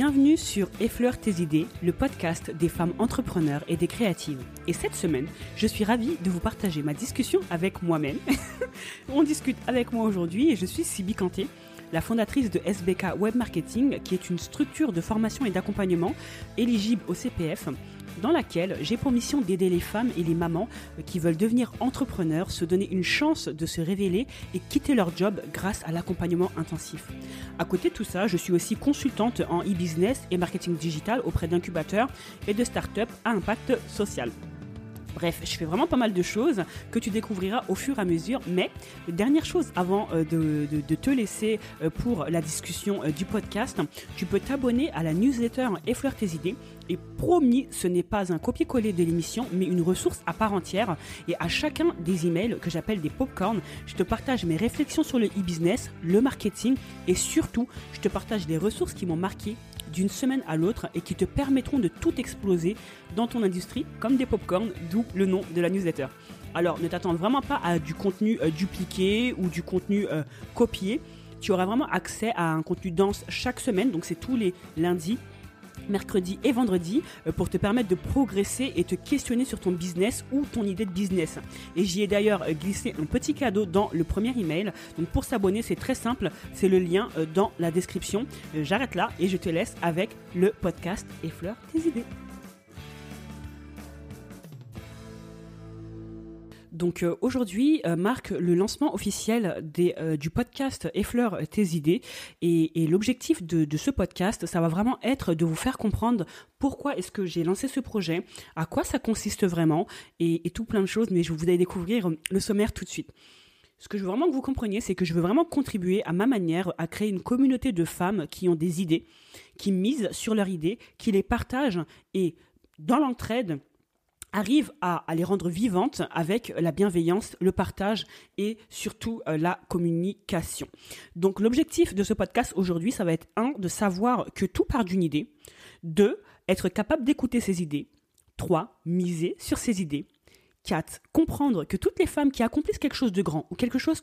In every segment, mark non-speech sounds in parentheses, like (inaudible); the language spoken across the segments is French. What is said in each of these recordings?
Bienvenue sur Effleure tes idées, le podcast des femmes entrepreneurs et des créatives. Et cette semaine, je suis ravie de vous partager ma discussion avec moi-même. (laughs) On discute avec moi aujourd'hui et je suis Sibi Kanté, la fondatrice de SBK Web Marketing, qui est une structure de formation et d'accompagnement éligible au CPF dans laquelle j'ai pour mission d'aider les femmes et les mamans qui veulent devenir entrepreneurs, se donner une chance de se révéler et quitter leur job grâce à l'accompagnement intensif. À côté de tout ça, je suis aussi consultante en e-business et marketing digital auprès d'incubateurs et de startups à impact social. Bref, je fais vraiment pas mal de choses que tu découvriras au fur et à mesure. Mais dernière chose avant euh, de, te laisser euh, pour la discussion euh, du podcast, tu peux t'abonner à la newsletter Effleur tes idées. Et promis, ce n'est pas un copier-coller de l'émission, mais une ressource à part entière. Et à chacun des emails que j'appelle des popcorn, je te partage mes réflexions sur le e-business, le marketing et surtout, je te partage des ressources qui m'ont marqué d'une semaine à l'autre et qui te permettront de tout exploser dans ton industrie comme des popcorns, d'où le nom de la newsletter. Alors ne t'attends vraiment pas à du contenu euh, dupliqué ou du contenu euh, copié. Tu auras vraiment accès à un contenu dense chaque semaine, donc c'est tous les lundis mercredi et vendredi euh, pour te permettre de progresser et te questionner sur ton business ou ton idée de business. Et j'y ai d'ailleurs euh, glissé un petit cadeau dans le premier email. Donc pour s'abonner, c'est très simple, c'est le lien euh, dans la description. J'arrête là et je te laisse avec le podcast Effleure tes idées. Donc euh, aujourd'hui euh, marque le lancement officiel euh, du podcast Effleure tes idées et, l'objectif de, ce podcast, ça va vraiment être de vous faire comprendre pourquoi est-ce que j'ai lancé ce projet, à quoi ça consiste vraiment et, tout plein de choses, mais je vous allez découvrir le sommaire tout de suite. Ce que je veux vraiment que vous compreniez, c'est que je veux vraiment contribuer à ma manière à créer une communauté de femmes qui ont des idées, qui misent sur leurs idées, qui les partagent et dans l'entraide, arrive à, les rendre vivantes avec la bienveillance, le partage et surtout euh, la communication. Donc l'objectif de ce podcast aujourd'hui, ça va être un, de savoir que tout part d'une idée, deux, être capable d'écouter ses idées, trois, miser sur ses idées, 4. Comprendre que toutes les femmes qui accomplissent quelque chose de grand ou quelque chose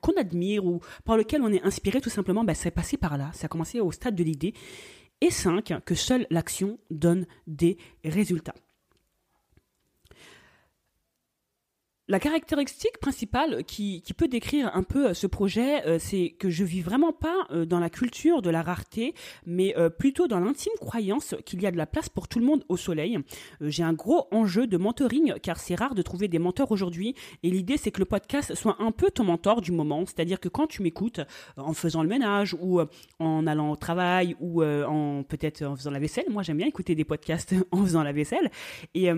qu'on admire ou par lequel on est inspiré tout simplement, ben, c'est passé par là, ça a commencé au stade de l'idée. Et 5. Que seule l'action donne des résultats. La caractéristique principale qui, peut décrire un peu euh, ce projet, euh, c'est que je vis vraiment pas euh, dans la culture de la rareté, mais plutôt dans l'intime croyance qu'il y a de la place pour tout le monde au soleil. J'ai un gros enjeu de mentoring car c'est rare de trouver des mentors aujourd'hui et l'idée c'est que le podcast soit un peu ton mentor du moment, c'est-à-dire que quand tu m'écoutes en faisant le ménage ou en allant au travail ou en peut-être en faisant la vaisselle, moi j'aime bien écouter des podcasts (laughs) en faisant la vaisselle et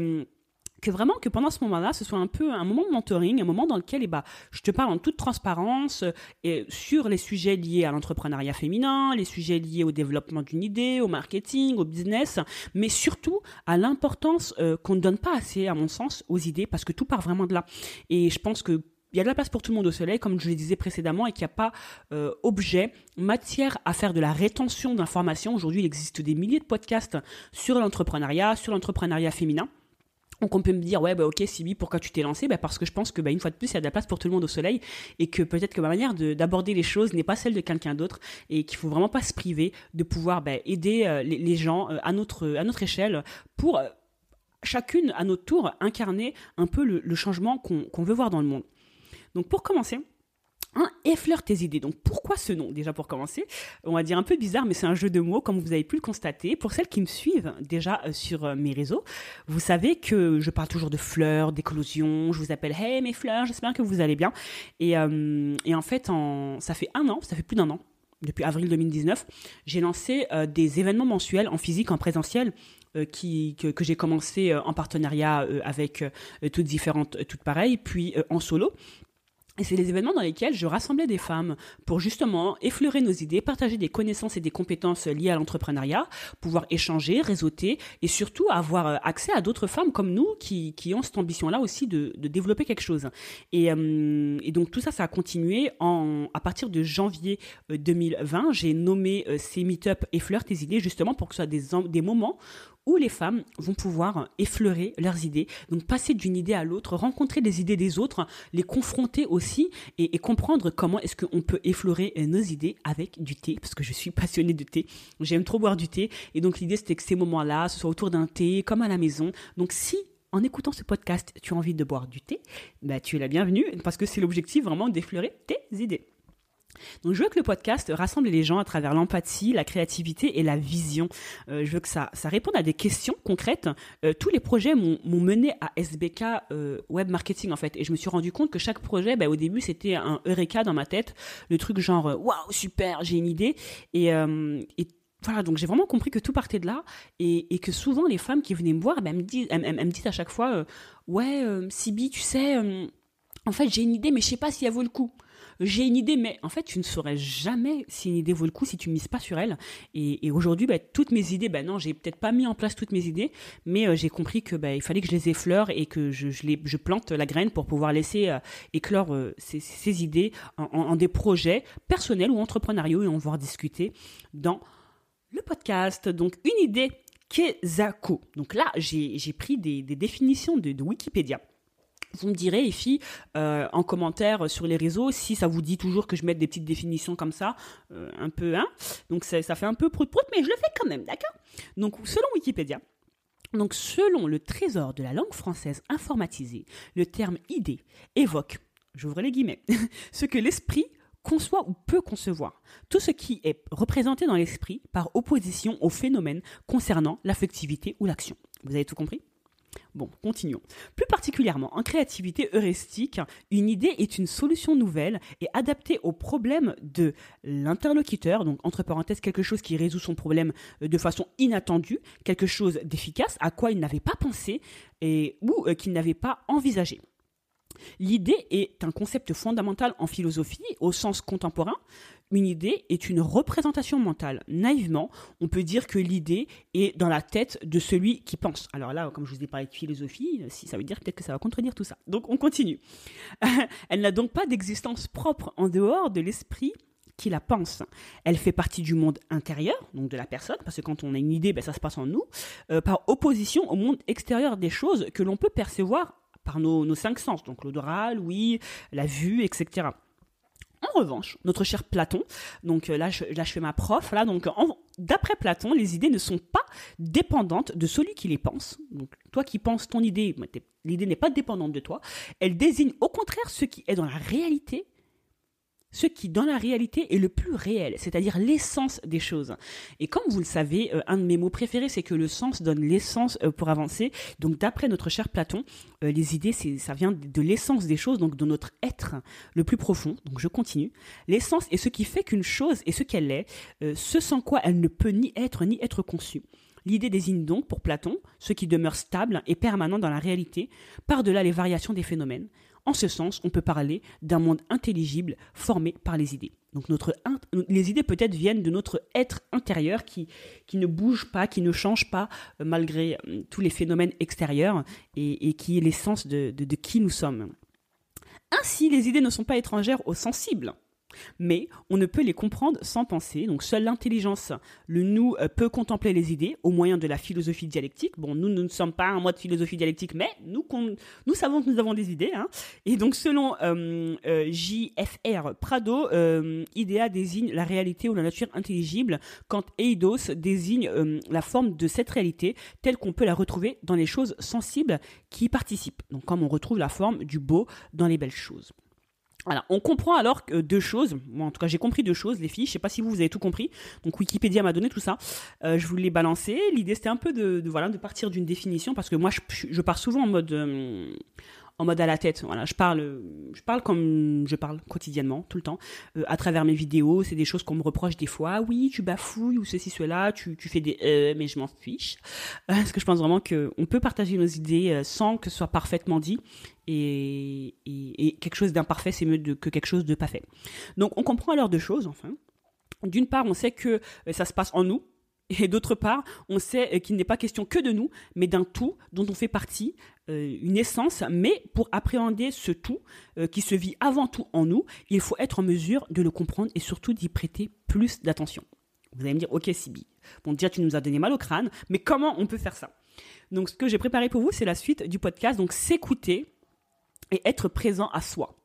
que vraiment que pendant ce moment-là, ce soit un peu un moment de mentoring, un moment dans lequel eh ben, je te parle en toute transparence euh, et sur les sujets liés à l'entrepreneuriat féminin, les sujets liés au développement d'une idée, au marketing, au business, mais surtout à l'importance euh, qu'on ne donne pas assez, à mon sens, aux idées, parce que tout part vraiment de là. Et je pense que il y a de la place pour tout le monde au soleil, comme je le disais précédemment, et qu'il n'y a pas euh, objet, matière à faire de la rétention d'informations. Aujourd'hui, il existe des milliers de podcasts sur l'entrepreneuriat, sur l'entrepreneuriat féminin. Donc on peut me dire ouais bah ok Sibi pourquoi tu t'es lancé bah parce que je pense que bah une fois de plus il y a de la place pour tout le monde au soleil et que peut-être que ma manière d'aborder les choses n'est pas celle de quelqu'un d'autre et qu'il faut vraiment pas se priver de pouvoir bah, aider euh, les, gens euh, à notre à notre échelle pour euh, chacune à notre tour incarner un peu le, changement qu'on veut voir dans le monde. Donc pour commencer un effleure tes idées. Donc pourquoi ce nom Déjà pour commencer, on va dire un peu bizarre, mais c'est un jeu de mots, comme vous avez pu le constater. Pour celles qui me suivent déjà euh, sur euh, mes réseaux, vous savez que je parle toujours de fleurs, d'éclosions. Je vous appelle Hey mes fleurs, j'espère que vous allez bien. Et, euh, et en fait, ça fait un an, ça fait plus d'un an, depuis avril 2019, j'ai lancé des événements mensuels en physique, en présentiel, qui, que j'ai commencé en partenariat avec toutes différentes, toutes pareilles, puis en solo. Et c'est des événements dans lesquels je rassemblais des femmes pour justement effleurer nos idées, partager des connaissances et des compétences liées à l'entrepreneuriat, pouvoir échanger, réseauter et surtout avoir euh, accès à d'autres femmes comme nous qui, qui ont cette ambition-là aussi de, de développer quelque chose. Et, euh, et, donc tout ça, ça a continué en, à partir de janvier 2020. Euh, j'ai nommé ces meet-up Effleure tes idées justement pour que ce soit des, des moments où les femmes vont pouvoir effleurer leurs idées, donc passer d'une idée à l'autre, rencontrer des idées des autres, les confronter aussi et, comprendre comment est-ce qu'on peut effleurer nos idées avec du thé, parce que je suis passionnée de thé, j'aime trop boire du thé, et donc l'idée c'était que ces moments-là, ce soit autour d'un thé, comme à la maison. Donc si en écoutant ce podcast, tu as envie de boire du thé, bah, tu es la bienvenue parce que c'est l'objectif vraiment d'effleurer tes idées. Donc je veux que le podcast rassemble les gens à travers l'empathie, la créativité et la vision. Euh, je veux que ça, ça réponde à des questions concrètes. Euh, tous les projets m'ont mené à SBK euh, Web Marketing en fait. Et je me suis rendu compte que chaque projet, bah, au début c'était un eureka dans ma tête. Le truc genre waouh super, j'ai une idée. Et, voilà, donc j'ai vraiment compris que tout partait de là et, que souvent les femmes qui venaient me voir, elles, me disent, elles, me disent à chaque fois, ouais, Sibi, tu sais, en fait j'ai une idée mais je sais pas si elle vaut le coup j'ai une idée, mais en fait, tu ne saurais jamais si une idée vaut le coup si tu mises pas sur elle. Et, aujourd'hui, bah, toutes mes idées, ben non, j'ai peut-être pas mis en place toutes mes idées, mais euh, j'ai compris que bah, il fallait que je les effleure et que je, plante la graine pour pouvoir laisser euh, éclore euh, ces, idées en, en, des projets personnels ou entrepreneuriaux et on va voir discuter dans le podcast. Donc, une idée Kezako. Donc là, j'ai pris des, définitions de Wikipédia. Vous me direz, les euh, en commentaire sur les réseaux, si ça vous dit toujours que je mette des petites définitions comme ça, euh, un peu, hein. Donc ça, fait un peu prout-prout, mais je le fais quand même, d'accord? Donc selon Wikipédia, donc selon le trésor de la langue française informatisée, le terme idée évoque, j'ouvre les guillemets, (laughs) ce que l'esprit conçoit ou peut concevoir. Tout ce qui est représenté dans l'esprit par opposition au phénomène concernant l'affectivité ou l'action. Vous avez tout compris? Bon, continuons. Plus particulièrement, en créativité heuristique, une idée est une solution nouvelle et adaptée au problème de l'interlocuteur, donc entre parenthèses quelque chose qui résout son problème euh, de façon inattendue, quelque chose d'efficace à quoi il n'avait pas pensé ou euh, qu'il n'avait pas envisagé. L'idée est un concept fondamental en philosophie au sens contemporain. Une idée est une représentation mentale. Naïvement, on peut dire que l'idée est dans la tête de celui qui pense. Alors là, comme je vous ai parlé de philosophie, si ça veut dire peut-être que ça va contredire tout ça. Donc on continue. (laughs) Elle n'a donc pas d'existence propre en dehors de l'esprit qui la pense. Elle fait partie du monde intérieur, donc de la personne, parce que quand on a une idée, ben, ça se passe en nous, euh, par opposition au monde extérieur des choses que l'on peut percevoir par nos, cinq sens, donc l'odorat, l'ouïe, la vue, etc. En revanche, notre cher Platon, donc euh, là je, fais ma prof, d'après Platon, les idées ne sont pas dépendantes de celui qui les pense. Donc toi qui penses ton idée, l'idée n'est pas dépendante de toi. Elle désigne au contraire ce qui est dans la réalité ce qui dans la réalité est le plus réel, c'est-à-dire l'essence des choses. Et comme vous le savez, euh, un de mes mots préférés, c'est que le sens donne l'essence euh, pour avancer. Donc d'après notre cher Platon, euh, les idées, ça vient de l'essence des choses, donc de notre être le plus profond. Donc je continue. L'essence est ce qui fait qu'une chose est ce qu'elle est, ce sans quoi elle ne peut ni être ni être conçue. L'idée désigne donc, pour Platon, ce qui demeure stable et permanent dans la réalité, par-delà les variations des phénomènes. En ce sens, on peut parler d'un monde intelligible formé par les idées. Donc les idées peut-être viennent de notre être intérieur qui, qui ne bouge pas, qui ne change pas euh, malgré euh, tous les phénomènes extérieurs et, qui est l'essence de, de qui nous sommes. Ainsi, les idées ne sont pas étrangères aux sensibles. Mais on ne peut les comprendre sans penser, donc seule l'intelligence, le nous, euh, peut contempler les idées au moyen de la philosophie dialectique. Bon, nous, nous ne sommes pas un mode philosophie dialectique, mais nous, savons que nous avons des idées. Hein. Et donc, selon euh, euh, JFR Prado, idéa désigne la réalité ou la nature intelligible, quand Eidos désigne la forme de cette réalité telle qu'on peut la retrouver dans les choses sensibles qui y participent. Donc, comme on retrouve la forme du beau dans les belles choses. Voilà, on comprend alors deux choses. Moi, en tout cas, j'ai compris deux choses, les filles. Je sais pas si vous, vous avez tout compris. Donc, Wikipédia m'a donné tout ça. Euh, je vous l'ai balancé. L'idée, c'était un peu de, voilà, de partir d'une définition parce que moi, je, je pars souvent en mode, euh, en mode à la tête. Voilà, je parle, je parle comme je parle quotidiennement, tout le temps, euh, à travers mes vidéos. C'est des choses qu'on me reproche des fois. Oui, tu bafouilles ou ceci, cela. Tu, tu fais des, euh, mais je m'en fiche. Euh, (laughs) parce que je pense vraiment que on peut partager nos idées sans que ce soit parfaitement dit. Et, et, et quelque chose d'imparfait, c'est mieux que quelque chose de pas fait. Donc, on comprend alors deux choses, enfin. D'une part, on sait que ça se passe en nous, et d'autre part, on sait qu'il n'est pas question que de nous, mais d'un tout dont on fait partie, euh, une essence. Mais pour appréhender ce tout euh, qui se vit avant tout en nous, il faut être en mesure de le comprendre et surtout d'y prêter plus d'attention. Vous allez me dire, ok Sibi, bon déjà tu nous as donné mal au crâne, mais comment on peut faire ça? Donc ce que j'ai préparé pour vous, c'est la suite du podcast, donc s'écouter et être présent à soi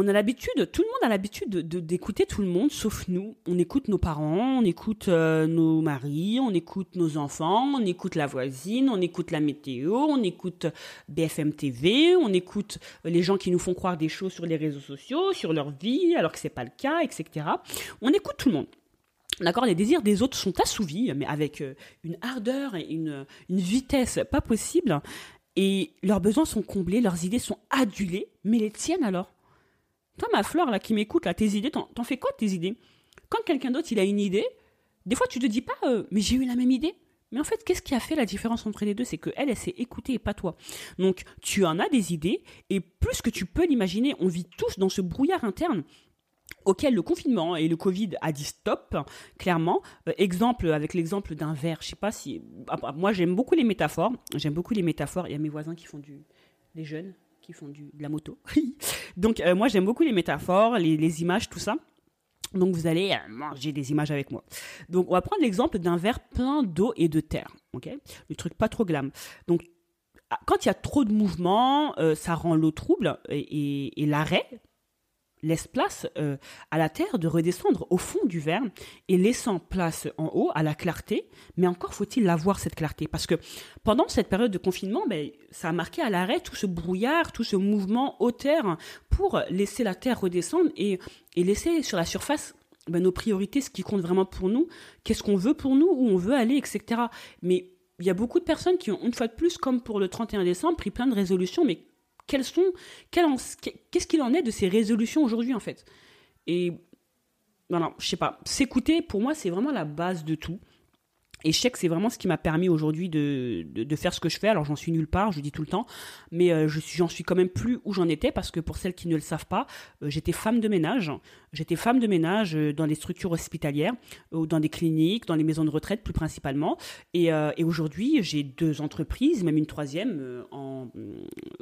on a l'habitude, tout le monde a l'habitude de, d'écouter tout le monde, sauf nous. On écoute nos parents, on écoute euh, nos maris, on écoute nos enfants, on écoute la voisine, on écoute la météo, on écoute BFM TV, on écoute les gens qui nous font croire des choses sur les réseaux sociaux, sur leur vie, alors que c'est pas le cas, etc. On écoute tout le monde. D'accord, les désirs des autres sont assouvis, mais avec euh, une ardeur et une, une vitesse pas possible. Et leurs besoins sont comblés, leurs idées sont adulées, mais les tiennes alors? Toi, ma fleur, là, qui m'écoute, là, tes idées, t'en, fais quoi tes idées? Quand quelqu'un d'autre, il a une idée, des fois, tu te dis pas, euh, mais j'ai eu la même idée. Mais en fait, qu'est-ce qui a fait la différence entre les deux? C'est que elle, elle s'est écoutée et pas toi. Donc, tu en as des idées, et plus que tu peux l'imaginer, on vit tous dans ce brouillard interne auquel le confinement et le Covid a dit stop, clairement. Euh, exemple, avec l'exemple d'un verre, je sais pas si... Ah, bah, moi, j'aime beaucoup les métaphores. J'aime beaucoup les métaphores. Il y a mes voisins qui font du... Les jeunes font de la moto. (laughs) Donc, euh, moi, j'aime beaucoup les métaphores, les, images, tout ça. Donc, vous allez euh, manger des images avec moi. Donc, on va prendre l'exemple d'un verre plein d'eau et de terre. ok? Le truc pas trop glam. Donc, ah, quand il y a trop de mouvement, euh, ça rend l'eau trouble et l'arrêt laisse place euh, à la terre de redescendre au fond du verre et laissant place en haut à la clarté. Mais encore faut-il l'avoir cette clarté parce que pendant cette période de confinement, ben, ça a marqué à l'arrêt tout ce brouillard, tout ce mouvement terre pour laisser la terre redescendre et, et laisser sur la surface ben, nos priorités, ce qui compte vraiment pour nous, qu'est-ce qu'on veut pour nous, où on veut aller, etc. Mais il y a beaucoup de personnes qui ont, une fois de plus, comme pour le 31 décembre, pris plein de résolutions, mais quelles sont, qu'est-ce qu'il en est de ces résolutions aujourd'hui en fait? Et voilà, je sais pas, s'écouter pour moi c'est vraiment la base de tout. Et je sais que c'est vraiment ce qui m'a permis aujourd'hui de, de, faire ce que je fais. Alors j'en suis nulle part, je dis tout le temps, mais euh, je j'en suis quand même plus où j'en étais parce que pour celles qui ne le savent pas, euh, j'étais femme de ménage. J'étais femme de ménage euh, dans les structures hospitalières, dans des cliniques, dans les maisons de retraite plus principalement. Et, et aujourd'hui, j'ai deux entreprises, même une troisième en,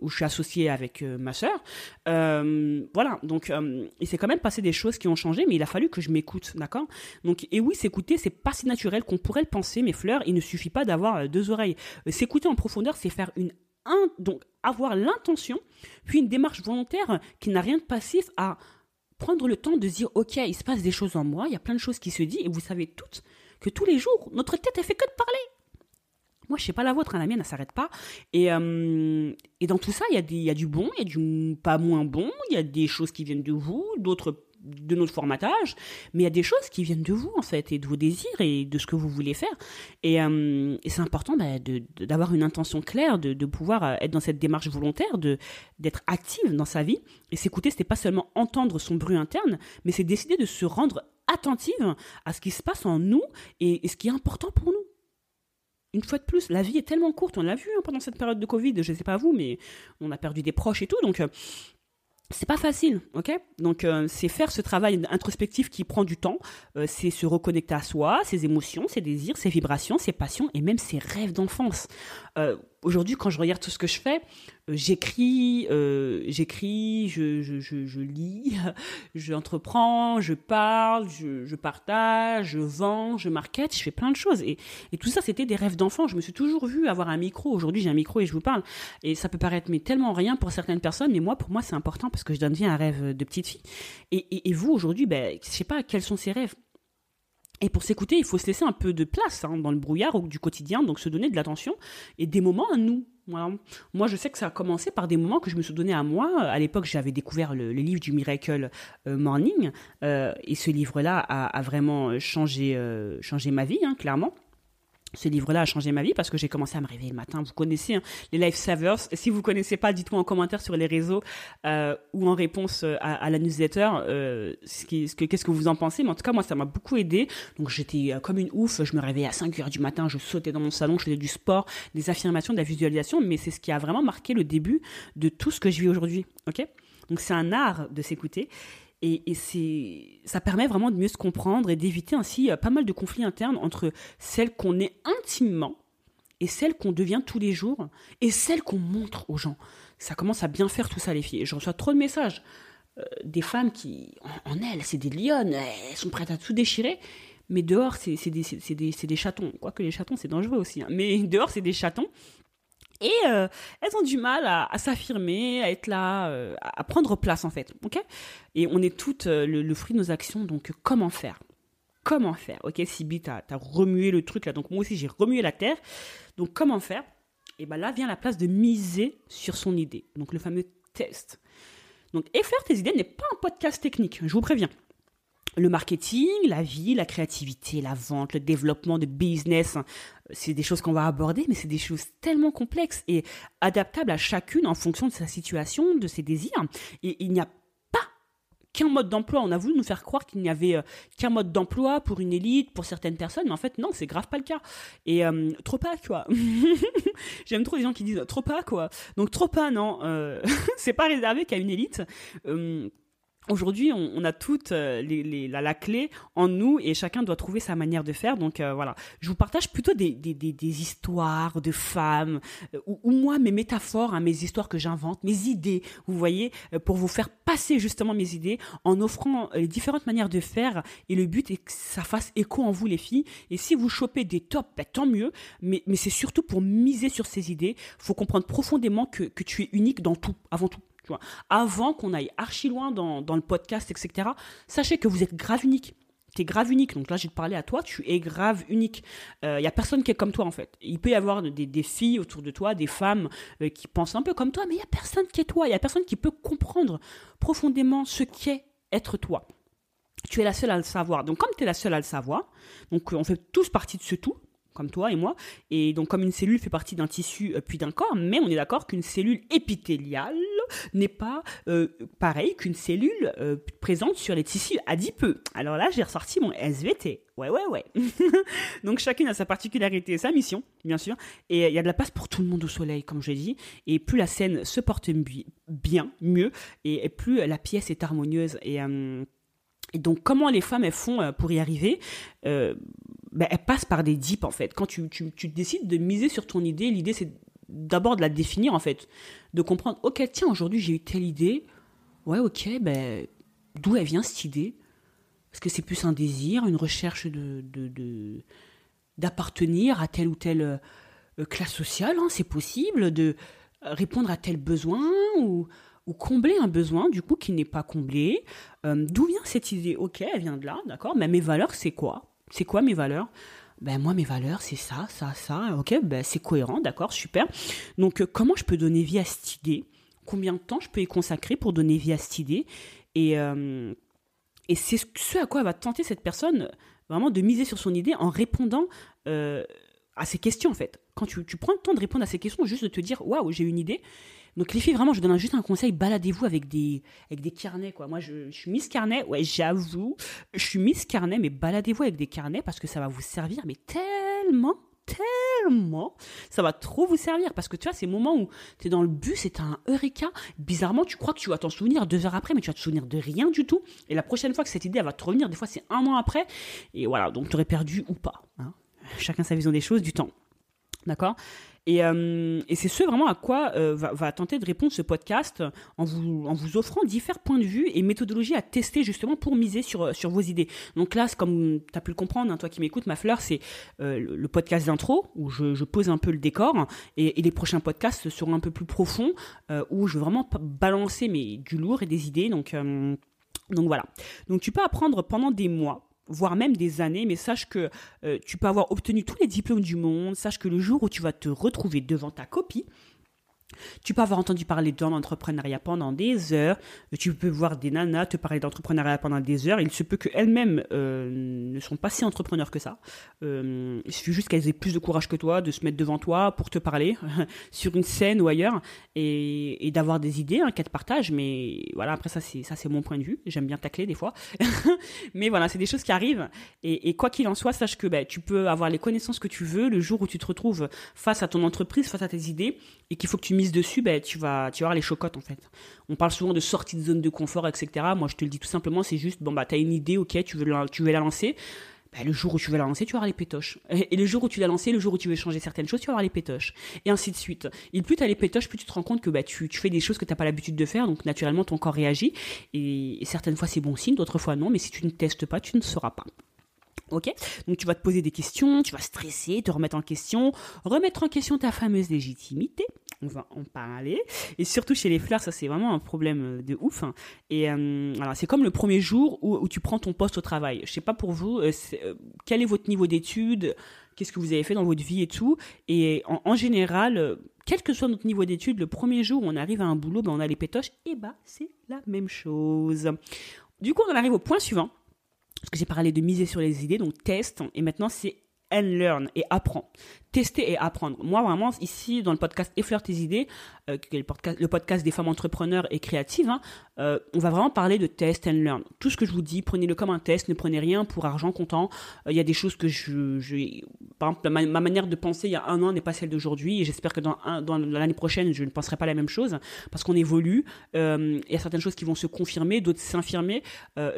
où je suis associée avec ma sœur. voilà, donc il s'est quand même passé des choses qui ont changé, mais il a fallu que je m'écoute, d'accord? Donc et oui, s'écouter, c'est pas si naturel qu'on pourrait le penser mes fleurs, il ne suffit pas d'avoir euh, deux oreilles. Euh, s'écouter en profondeur, c'est faire une donc avoir l'intention, puis une démarche volontaire qui n'a rien de passif à prendre le temps de dire ok, il se passe des choses en moi, il y a plein de choses qui se disent et vous savez toutes que tous les jours notre tête elle fait que de parler. Moi, je sais pas la vôtre, hein, la mienne, elle s'arrête pas. Et, euh, et dans tout ça, il y, a du bon, il y a du pas moins bon, il y a des choses qui viennent de vous, d'autres de notre formatage, mais il y a des choses qui viennent de vous en fait et de vos désirs et de ce que vous voulez faire. Et, euh, c'est important bah, d'avoir une intention claire, de, pouvoir euh, être dans cette démarche volontaire, de d'être active dans sa vie. Et s'écouter, c'était pas seulement entendre son bruit interne, mais c'est décider de se rendre attentive à ce qui se passe en nous et, ce qui est important pour nous une fois de plus, la vie est tellement courte, on l'a vu hein, pendant cette période de Covid, je ne sais pas vous, mais on a perdu des proches et tout, donc euh, c'est pas facile, ok? Donc euh, c'est faire ce travail introspectif qui prend du temps, euh, c'est se reconnecter à soi, ses émotions, ses désirs, ses vibrations, ses passions et même ses rêves d'enfance. Aujourd'hui, quand je regarde tout ce que je fais, euh, j'écris, euh, j'écris, je, je, lis, (laughs) je entreprends, je parle, je, partage, je vends, je market, je fais plein de choses. Et, et tout ça, c'était des rêves d'enfant. Je me suis toujours vu avoir un micro. Aujourd'hui, j'ai un micro et je vous parle. Et ça peut paraître mais tellement rien pour certaines personnes, mais moi, pour moi, c'est important parce que je donne vie à un rêve de petite fille. Et, et, et vous, aujourd'hui, ben, je sais pas quels sont ces rêves. Et pour s'écouter, il faut se laisser un peu de place hein, dans le brouillard du quotidien, donc se donner de l'attention et des moments à nous. Moi, je sais que ça a commencé par des moments que je me suis donné à moi. À l'époque, j'avais découvert le, livre du Miracle euh, Morning, euh, et ce livre-là a, vraiment changé, euh, changé ma vie, hein, clairement ce livre-là a changé ma vie parce que j'ai commencé à me réveiller le matin. Vous connaissez hein, les Life Savers. Si vous connaissez pas, dites-moi en commentaire sur les réseaux euh, ou en réponse euh, à, la newsletter euh, qu'est-ce que, vous en pensez. Mais en tout cas, moi, ça m'a beaucoup aidé. Donc, j'étais comme une ouf. Je me réveillais à 5 heures du matin. Je sautais dans mon salon. Je faisais du sport, des affirmations, de la visualisation. Mais c'est ce qui a vraiment marqué le début de tout ce que je vis aujourd'hui. Ok? Donc, c'est un art de s'écouter. Et, c'est, ça permet vraiment de mieux se comprendre et d'éviter ainsi euh, pas mal de conflits internes entre celles qu'on est intimement et celles qu'on devient tous les jours et celles qu'on montre aux gens. Ça commence à bien faire tout ça, les filles. Je reçois trop de messages. Euh, des femmes qui, en, elles, c'est des lionnes, elles sont prêtes à tout déchirer. mais dehors, c'est des, des, des, chatons. Quoique les chatons, c'est dangereux aussi. Hein. Mais (laughs) dehors, c'est des chatons. Et euh, elles ont du mal à, s'affirmer, à être là, euh, à prendre place en fait. ok? Et on est toutes euh, le, fruit de nos actions, donc comment faire? Comment faire? Ok, Sibi, t'as as remué le truc là, donc moi aussi j'ai remué la terre. Donc comment faire? Et bien là vient la place de miser sur son idée. Donc le fameux test. Donc faire tes idées n'est pas un podcast technique, je vous préviens le marketing, la vie, la créativité, la vente, le développement de business, c'est des choses qu'on va aborder, mais c'est des choses tellement complexes et adaptables à chacune en fonction de sa situation, de ses désirs. Et il n'y a pas qu'un mode d'emploi. On a voulu nous faire croire qu'il n'y avait euh, qu'un mode d'emploi pour une élite, pour certaines personnes, mais en fait non, c'est grave pas le cas. Et euh, trop pas quoi. (laughs) J'aime trop les gens qui disent trop pas quoi. Donc trop pas non, euh, (laughs) c'est pas réservé qu'à une élite. Aujourd'hui, on, a toute euh, la, clé en nous et chacun doit trouver sa manière de faire. Donc euh, voilà, je vous partage plutôt des, histoires de femmes euh, ou, moi mes métaphores, hein, mes histoires que j'invente, mes idées. Vous voyez, pour vous faire passer justement mes idées en offrant les différentes manières de faire. Et le but est que ça fasse écho en vous les filles. Et si vous chopez des tops, ben, tant mieux. Mais, c'est surtout pour miser sur ces idées. Il faut comprendre profondément que tu es unique dans tout, avant tout. Avant qu'on aille archi loin dans, le podcast, etc., sachez que vous êtes grave unique. Tu es grave unique. Donc là, j'ai parlé à toi, tu es grave unique. Il euh, n'y a personne qui est comme toi, en fait. Il peut y avoir des, filles autour de toi, des femmes euh, qui pensent un peu comme toi, mais il n'y a personne qui est toi. Il n'y a personne qui peut comprendre profondément ce qu'est être toi. Tu es la seule à le savoir. Donc, comme tu es la seule à le savoir, donc on fait tous partie de ce tout, comme toi et moi. Et donc, comme une cellule fait partie d'un tissu euh, puis d'un corps, mais on est d'accord qu'une cellule épithéliale n'est pas euh, pareil qu'une cellule euh, présente sur les tissus adipeux. Alors là, j'ai ressorti mon SVT. Ouais, ouais, ouais. (laughs) donc, chacune a sa particularité sa mission, bien sûr. Et il y a de la place pour tout le monde au soleil, comme je dis. Et plus la scène se porte bien, mieux, et, plus la pièce est harmonieuse. Et. et donc, comment les femmes elles font pour y arriver? Ben, elle passe par des dips en fait. Quand tu, tu, tu décides de miser sur ton idée, l'idée c'est d'abord de la définir en fait, de comprendre, ok tiens aujourd'hui j'ai eu telle idée, ouais ok, ben d'où elle vient cette idée? Est-ce que c'est plus un désir, une recherche de, de, d'appartenir à telle ou telle euh, classe sociale, hein, c'est possible, de répondre à tel besoin ou, ou combler un besoin du coup qui n'est pas comblé? Euh, d'où vient cette idée? Ok, elle vient de là, d'accord, mais mes valeurs c'est quoi? C'est quoi mes valeurs? Ben moi mes valeurs c'est ça, ça, ça. Ok, ben c'est cohérent, d'accord, super. Donc euh, comment je peux donner vie à cette idée? Combien de temps je peux y consacrer pour donner vie à cette idée? Et euh, et c'est ce à quoi va tenter cette personne vraiment de miser sur son idée en répondant euh, à ces questions en fait. Quand tu, tu, prends le temps de répondre à ces questions, juste de te dire waouh j'ai une idée, donc les filles, vraiment, je donne juste un conseil, baladez-vous avec des, avec des carnets, quoi. Moi, je, suis Miss Carnet, ouais, j'avoue, je suis Miss Carnet, mais baladez-vous avec des carnets parce que ça va vous servir, mais tellement tellement, ça va trop vous servir parce que tu vois, ces moments où tu es dans le bus et tu un eureka, bizarrement, tu crois que tu vas t'en souvenir deux heures après, mais tu vas te souvenir de rien du tout. Et la prochaine fois que cette idée va te revenir, des fois c'est un an après, et voilà, donc tu aurais perdu ou pas. Hein. Chacun sa vision des choses, du temps. D'accord? Euh, et, c'est ce vraiment à quoi euh, va, tenter de répondre ce podcast en vous, en vous offrant différents points de vue et méthodologies à tester justement pour miser sur, sur vos idées. Donc là, comme tu as pu le comprendre, hein, toi qui m'écoutes, ma fleur, c'est euh, le podcast d'intro où je, pose un peu le décor et, les prochains podcasts seront un peu plus profonds où je vais vraiment balancer mais, du lourd et des idées. Donc, donc voilà. Donc tu peux apprendre pendant des mois voire même des années, mais sache que euh, tu peux avoir obtenu tous les diplômes du monde, sache que le jour où tu vas te retrouver devant ta copie, tu peux avoir entendu parler d'entrepreneuriat pendant des heures. Tu peux voir des nanas te parler d'entrepreneuriat pendant des heures. Il se peut qu'elles-mêmes euh, ne sont pas si entrepreneurs que ça. Euh, il suffit juste qu'elles aient plus de courage que toi, de se mettre devant toi pour te parler (laughs) sur une scène ou ailleurs et, d'avoir des idées hein, qu'elles te partagent. Mais voilà, après ça c'est ça c'est mon point de vue. J'aime bien tacler des fois, (laughs) mais voilà, c'est des choses qui arrivent. Et, quoi qu'il en soit, sache que ben, tu peux avoir les connaissances que tu veux le jour où tu te retrouves face à ton entreprise, face à tes idées, et qu'il faut que tu mises dessus, ben, tu vas, tu vas avoir les chocottes en fait. On parle souvent de sortie de zone de confort, etc. Moi, je te le dis tout simplement, c'est juste, bon bah, t'as une idée, ok, tu veux, la, tu veux la lancer. Ben, le jour où tu veux la lancer, tu vas avoir les pétoches. Et, le jour où tu l'as lancé, le jour où tu veux changer certaines choses, tu vas avoir les pétoches. Et ainsi de suite. Et plus tu as les pétoches, plus tu te rends compte que bah, tu, tu fais des choses que tu n'as pas l'habitude de faire, donc naturellement ton corps réagit. Et, certaines fois c'est bon signe, d'autres fois non, mais si tu ne testes pas, tu ne sauras pas. Ok? Donc tu vas te poser des questions, tu vas stresser, te remettre en question, remettre en question ta fameuse légitimité. On va en parler. Et surtout chez les fleurs, ça c'est vraiment un problème euh, de ouf. hein. Et euh, c'est comme le premier jour où, tu prends ton poste au travail. Je sais pas pour vous, euh, quel est votre niveau d'études, qu'est-ce que vous avez fait dans votre vie et tout? Et en, général, quel que soit notre niveau d'études, le premier jour où on arrive à un boulot, ben on a les pétoches, et bah c'est la même chose. Du coup, on arrive au point suivant parce que j'ai parlé de miser sur les idées, donc test, et maintenant c'est and learn et apprends. Tester et apprendre. Moi, vraiment, ici, dans le podcast Effleure tes idées, euh, qui est le podcast, des femmes entrepreneurs et créatives, hein, euh, on va vraiment parler de test and learn. Tout ce que je vous dis, prenez-le comme un test, ne prenez rien pour argent comptant. Euh, Il y a des choses que je, par exemple, ma, ma manière de penser il y a un an n'est pas celle d'aujourd'hui, et j'espère que dans, dans l'année prochaine, je ne penserai pas la même chose, parce qu'on évolue. Il y a certaines choses qui vont se confirmer, d'autres s'infirmer.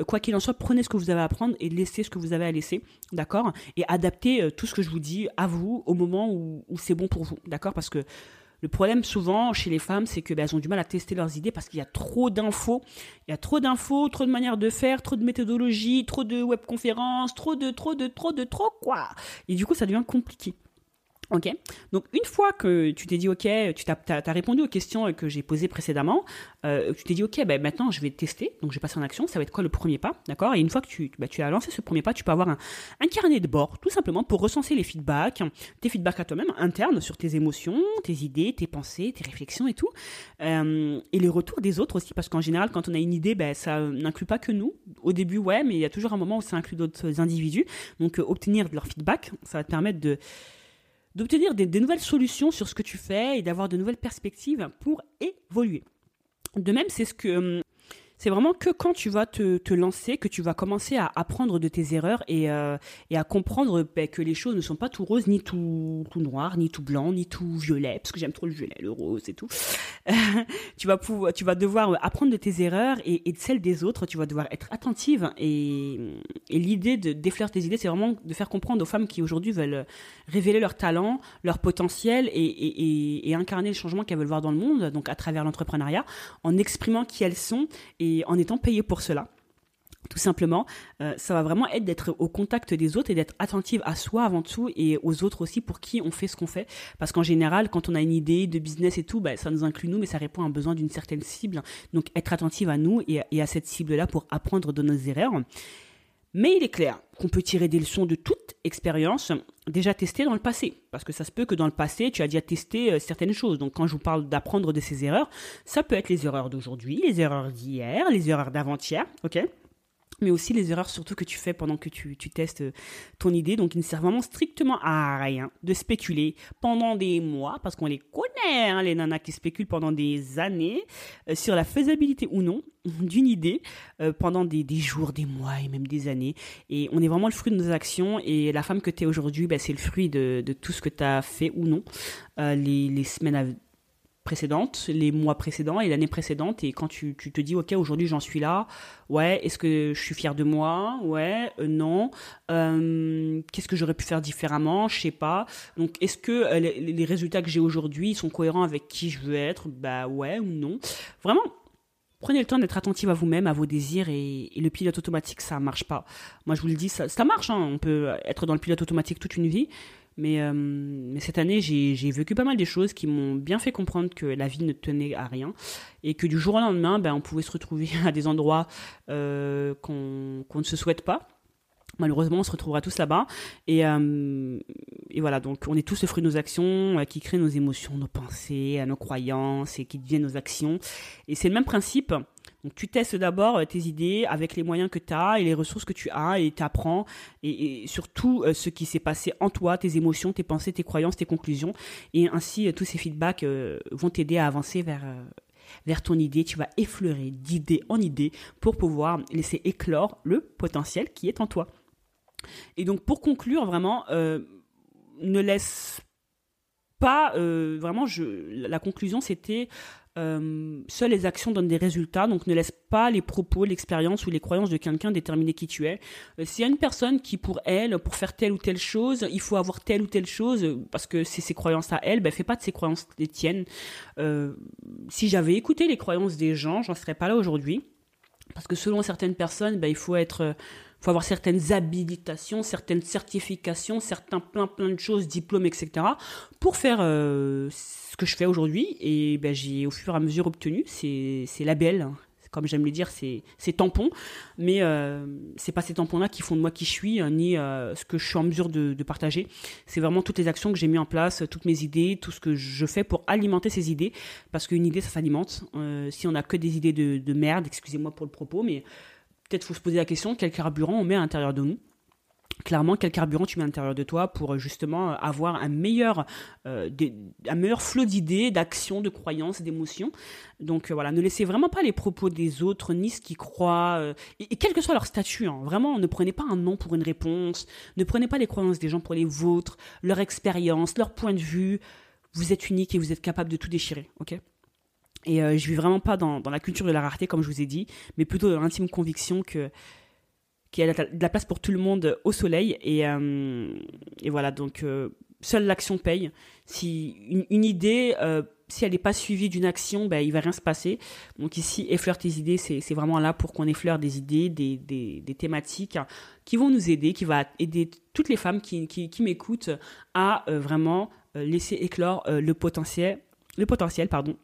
Quoi qu'il en soit, prenez ce que vous avez à apprendre et laissez ce que vous avez à laisser, d'accord? Et adaptez euh, tout ce que je vous dis à vous au moment où, où c'est bon pour vous, d'accord? Parce que le problème souvent chez les femmes, c'est que ben, elles ont du mal à tester leurs idées parce qu'il y a trop d'infos. Il y a trop d'infos, trop de manières de faire, trop de méthodologie, trop de webconférences, trop de, trop de, trop de, trop quoi. Et du coup, ça devient compliqué. Ok. Donc une fois que tu t'es dit ok, tu t'as répondu aux questions que j'ai posées précédemment, euh, tu t'es dit ok, ben maintenant je vais tester, donc je vais passer en action. Ça va être quoi le premier pas, d'accord? Et une fois que tu, bah, as lancé ce premier pas, tu peux avoir un, carnet de bord, tout simplement pour recenser les feedbacks, tes feedbacks à toi-même internes sur tes émotions, tes idées, tes pensées, tes réflexions et tout, Euh, et les retours des autres aussi, parce qu'en général, quand on a une idée, ben ça n'inclut pas que nous. Au début, ouais, mais il y a toujours un moment où ça inclut d'autres individus. Donc euh, obtenir leur feedback, ça va te permettre de d'obtenir des, nouvelles solutions sur ce que tu fais et d'avoir de nouvelles perspectives pour évoluer. De même, c'est ce que hum, c'est vraiment que quand tu vas te, lancer que tu vas commencer à apprendre de tes erreurs et, euh, et à comprendre ben, que les choses ne sont pas tout roses, ni tout, tout noir, ni tout blanc, ni tout violet, parce que j'aime trop le violet, le rose et tout. (laughs) tu, vas pouvoir, tu vas devoir apprendre de tes erreurs et, de celles des autres, tu vas devoir être attentive. Et, et l'idée de défleur tes idées, c'est vraiment de faire comprendre aux femmes qui aujourd'hui veulent révéler leur talent, leur potentiel et, et incarner le changement qu'elles veulent voir dans le monde, donc à travers l'entrepreneuriat, en exprimant qui elles sont et en étant payées pour cela. Tout simplement, euh, ça va vraiment être d'être au contact des autres et d'être attentive à soi avant tout et aux autres aussi pour qui on fait ce qu'on fait. Parce qu'en général, quand on a une idée de business et tout, bah, ça nous inclut nous, mais ça répond à un besoin d'une certaine cible. Donc être attentive à nous et, et à cette cible-là pour apprendre de nos erreurs. Mais il est clair qu'on peut tirer des leçons de toute expérience déjà testée dans le passé. Parce que ça se peut que dans le passé, tu as déjà testé euh, certaines choses. Donc quand je vous parle d'apprendre de ces erreurs, ça peut être les erreurs d'aujourd'hui, les erreurs d'hier, les erreurs d'avant-hier, ok? Mais aussi les erreurs surtout que tu fais pendant que tu, tu testes euh, ton idée. Donc, il ne sert vraiment strictement à rien de spéculer pendant des mois, parce qu'on les connaît, hein, les nanas qui spéculent pendant des années euh, sur la faisabilité ou non (laughs) d'une idée euh, pendant des, des jours, des mois et même des années. Et on est vraiment le fruit de nos actions. Et la femme que tu es aujourd'hui, ben, c'est le fruit de, de tout ce que tu as fait ou non les, les semaines à précédentes, les mois précédents et l'année précédente. Et quand tu, tu te dis, OK, aujourd'hui j'en suis là, ouais, est-ce que je suis fière de moi? Ouais, euh, non. Euh, Qu'est-ce que j'aurais pu faire différemment? Je sais pas. Donc, est-ce que euh, les, résultats que j'ai aujourd'hui sont cohérents avec qui je veux être? Bah ouais ou non. Vraiment, Prenez le temps d'être attentive à vous-même, à vos désirs et, le pilote automatique, ça marche pas. Moi, je vous le dis, ça, ça marche. Hein. On peut être dans le pilote automatique toute une vie, mais, euh, mais cette année, j'ai vécu pas mal de choses qui m'ont bien fait comprendre que la vie ne tenait à rien et que du jour au lendemain, ben, on pouvait se retrouver (laughs) à des endroits euh, qu'on qu ne se souhaite pas. Malheureusement, on se retrouvera tous là-bas. Et, euh, voilà, donc on est tous le fruit de nos actions qui créent nos émotions, nos pensées, nos croyances et qui deviennent nos actions. Et c'est le même principe. Donc tu testes d'abord euh, tes idées avec les moyens que tu as et les ressources que tu as et tu apprends et, et, surtout euh, ce qui s'est passé en toi, tes émotions, tes pensées, tes croyances, tes conclusions. Et ainsi, euh, tous ces feedbacks vont t'aider à avancer vers vers ton idée, tu vas effleurer d'idée en idée pour pouvoir laisser éclore le potentiel qui est en toi. Et donc pour conclure vraiment, ne laisse pas vraiment. La conclusion c'était euh, seules les actions donnent des résultats, donc ne laisse pas les propos, l'expérience ou les croyances de quelqu'un déterminer qui tu es. Euh, S'il y a une personne qui pour elle, pour faire telle ou telle chose, il faut avoir telle ou telle chose parce que c'est ses croyances à elle, ben fais pas de ses croyances les tiennes. Euh, si j'avais écouté les croyances des gens, j'en serais pas là aujourd'hui. Parce que selon certaines personnes, ben, il faut être faut avoir certaines habilitations, certaines certifications, certains plein plein de choses, diplômes, etc. pour faire que je fais aujourd'hui. Et ben, j'ai au fur et à mesure obtenu ces, labels, hein. comme j'aime le dire, ces, tampons. Mais euh, c'est pas ces tampons-là qui font de moi qui je suis, euh, ni euh, ce que je suis en mesure de, de partager. C'est vraiment toutes les actions que j'ai mis en place, toutes mes idées, tout ce que je fais pour alimenter ces idées. Parce qu'une idée, ça s'alimente. Euh, si on a que des idées de, de merde, excusez-moi pour le propos, mais peut-être faut se poser la question quel carburant on met à l'intérieur de nous? Clairement quel carburant tu mets à l'intérieur de toi pour euh, justement avoir un meilleur, euh, un meilleur flot d'idées, d'actions, de croyances, d'émotions. Donc euh, voilà, ne laissez vraiment pas les propos des autres, ni ce qu'ils croient, euh, et, quel que soit leur statut. hein. vraiment, ne prenez pas un nom pour une réponse, ne prenez pas les croyances des gens pour les vôtres, leur expérience, leur point de vue. Vous êtes unique et vous êtes capable de tout déchirer, ok? Et euh, je vis vraiment pas dans la culture de la rareté, comme je vous ai dit, mais plutôt dans l'intime conviction que qu'il y a de la place pour tout le monde au soleil. Et, euh, et voilà, donc euh, seule l'action paye. Si une, idée, euh, si elle n'est pas suivie d'une action, ben, il va rien se passer. Donc ici, effleure tes idées, c'est vraiment là pour qu'on effleure des idées, des, des, des thématiques qui vont nous aider, qui va aider toutes les femmes qui, qui, m'écoutent à vraiment laisser éclore le potentiel, le potentiel, pardon,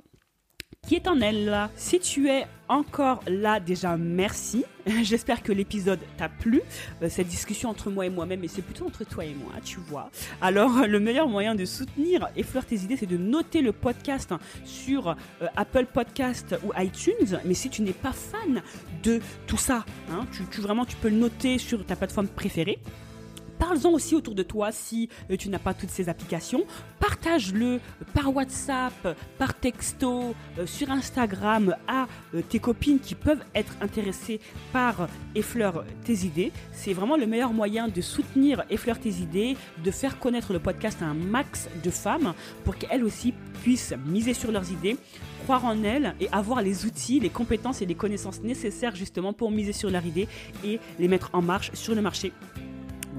qui est en elle. Si tu es encore là, déjà merci. (laughs) J'espère que l'épisode t'a plu. Euh, cette discussion entre moi et moi-même, et c'est plutôt entre toi et moi, tu vois. Alors, (laughs) le meilleur moyen de soutenir Effleure tes idées, c'est de noter le podcast sur euh, Apple Podcast ou iTunes. Mais si tu n'es pas fan de tout ça, hein, tu- vraiment, tu peux le noter sur ta plateforme préférée. Parle-en aussi autour de toi si euh, tu n'as pas toutes ces applications. Partage-le par WhatsApp, par texto, euh, sur Instagram à euh, tes copines qui peuvent être intéressées par Effleure tes idées. C'est vraiment le meilleur moyen de soutenir Effleure tes idées, de faire connaître le podcast à un max de femmes pour qu'elles aussi puissent miser sur leurs idées, croire en elles et avoir les outils, les compétences et les connaissances nécessaires justement pour miser sur leurs idées et les mettre en marche sur le marché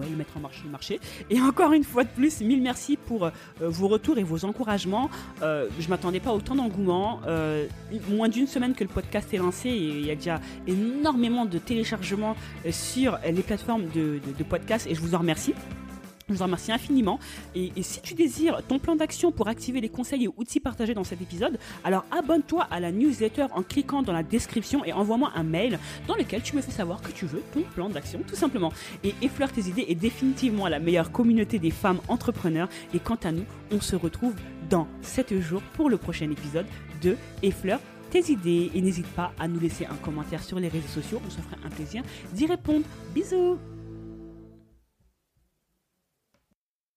le mettre en marche sur le marché. Et encore une fois de plus, mille merci pour euh, vos retours et vos encouragements. Euh, je m'attendais pas à autant d'engouement. Euh, moins d'une semaine que le podcast est lancé et il y a déjà énormément de téléchargements euh, sur les plateformes de, de, de podcast et je vous en remercie. Je vous remercie infiniment. Et, et si tu désires ton plan d'action pour activer les conseils et outils partagés dans cet épisode, alors abonne-toi à la newsletter en cliquant dans la description et envoie-moi un mail dans lequel tu me fais savoir que tu veux ton plan d'action, tout simplement. Et Effleure tes idées est définitivement la meilleure communauté des femmes entrepreneurs. Et quant à nous, on se retrouve dans 7 jours pour le prochain épisode de Effleure tes idées. Et n'hésite pas à nous laisser un commentaire sur les réseaux sociaux, on se fera un plaisir d'y répondre. Bisous